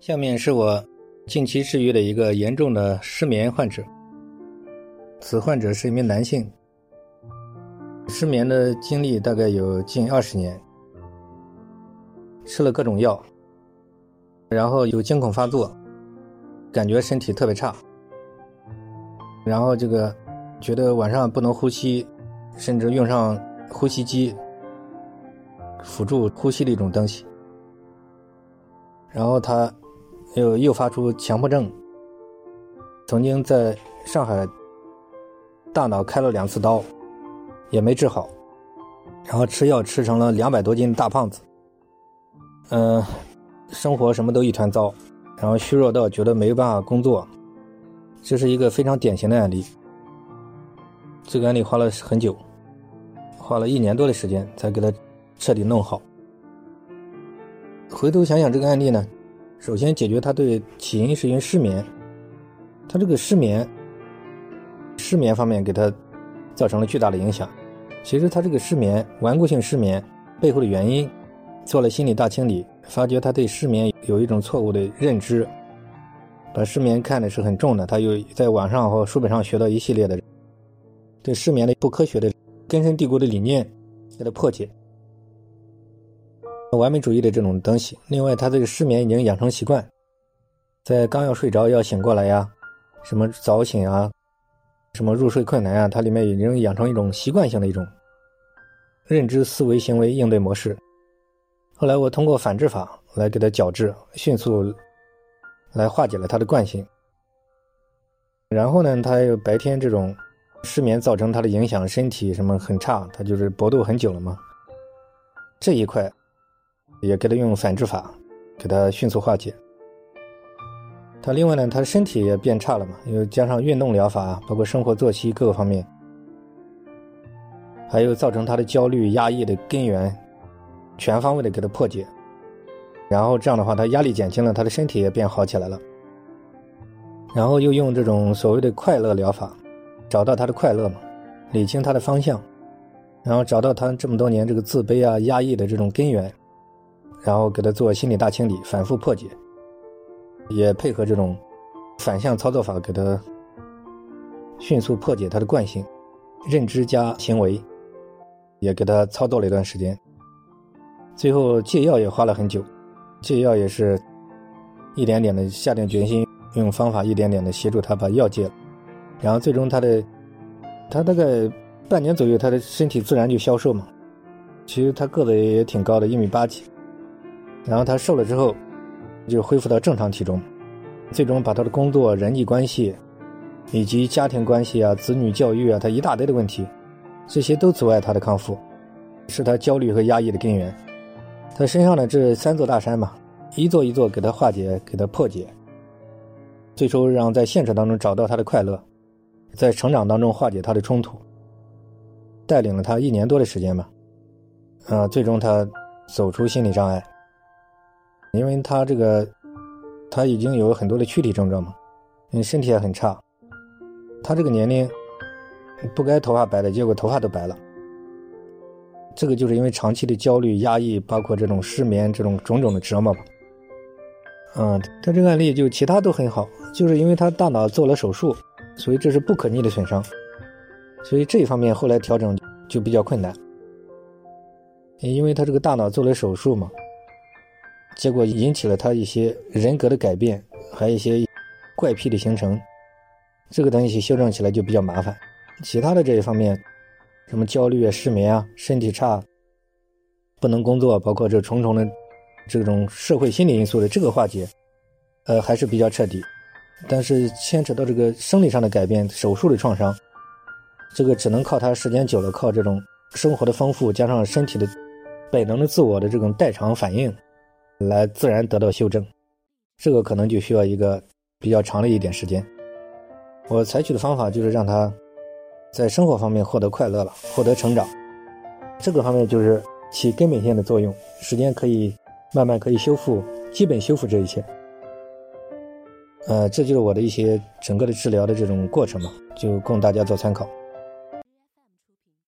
下面是我近期治愈的一个严重的失眠患者。此患者是一名男性，失眠的经历大概有近二十年，吃了各种药，然后有惊恐发作，感觉身体特别差，然后这个觉得晚上不能呼吸，甚至用上呼吸机辅助呼吸的一种东西，然后他。又诱发出强迫症，曾经在上海大脑开了两次刀，也没治好，然后吃药吃成了两百多斤大胖子，嗯，生活什么都一团糟，然后虚弱到觉得没有办法工作，这是一个非常典型的案例。这个案例花了很久，花了一年多的时间才给他彻底弄好。回头想想这个案例呢？首先解决他对起因是因为失眠，他这个失眠，失眠方面给他造成了巨大的影响。其实他这个失眠，顽固性失眠背后的原因，做了心理大清理，发觉他对失眠有一种错误的认知，把失眠看的是很重的。他又在网上和书本上学到一系列的对失眠的不科学的根深蒂固的理念，给他破解。完美主义的这种东西。另外，他这个失眠已经养成习惯，在刚要睡着要醒过来呀，什么早醒啊，什么入睡困难啊，它里面已经养成一种习惯性的一种认知思维行为应对模式。后来我通过反制法来给他矫治，迅速来化解了他的惯性。然后呢，他又白天这种失眠造成他的影响，身体什么很差，他就是搏斗很久了嘛，这一块。也给他用反制法，给他迅速化解。他另外呢，他的身体也变差了嘛，又加上运动疗法，包括生活作息各个方面，还有造成他的焦虑压抑的根源，全方位的给他破解。然后这样的话，他压力减轻了，他的身体也变好起来了。然后又用这种所谓的快乐疗法，找到他的快乐嘛，理清他的方向，然后找到他这么多年这个自卑啊、压抑的这种根源。然后给他做心理大清理，反复破解，也配合这种反向操作法，给他迅速破解他的惯性、认知加行为，也给他操作了一段时间。最后戒药也花了很久，戒药也是一点点的下定决心，用方法一点点的协助他把药戒了。然后最终他的他大概半年左右，他的身体自然就消瘦嘛。其实他个子也挺高的，一米八几。然后他瘦了之后，就恢复到正常体重，最终把他的工作、人际关系，以及家庭关系啊、子女教育啊，他一大堆的问题，这些都阻碍他的康复，是他焦虑和压抑的根源。他身上的这三座大山嘛，一座一座给他化解、给他破解，最终让在现实当中找到他的快乐，在成长当中化解他的冲突，带领了他一年多的时间吧，啊，最终他走出心理障碍。因为他这个，他已经有很多的躯体症状嘛，因为身体也很差。他这个年龄不该头发白的，结果头发都白了。这个就是因为长期的焦虑、压抑，包括这种失眠、这种种种的折磨吧。嗯，他这个案例就其他都很好，就是因为他大脑做了手术，所以这是不可逆的损伤，所以这一方面后来调整就比较困难。因为他这个大脑做了手术嘛。结果引起了他一些人格的改变，还有一些怪癖的形成，这个东西修正起来就比较麻烦。其他的这一方面，什么焦虑啊、失眠啊、身体差、不能工作，包括这重重的这种社会心理因素的这个化解，呃，还是比较彻底。但是牵扯到这个生理上的改变、手术的创伤，这个只能靠他时间久了，靠这种生活的丰富，加上身体的本能的自我的这种代偿反应。来自然得到修正，这个可能就需要一个比较长的一点时间。我采取的方法就是让他在生活方面获得快乐了，获得成长。这个方面就是起根本性的作用，时间可以慢慢可以修复，基本修复这一切。呃，这就是我的一些整个的治疗的这种过程嘛，就供大家做参考。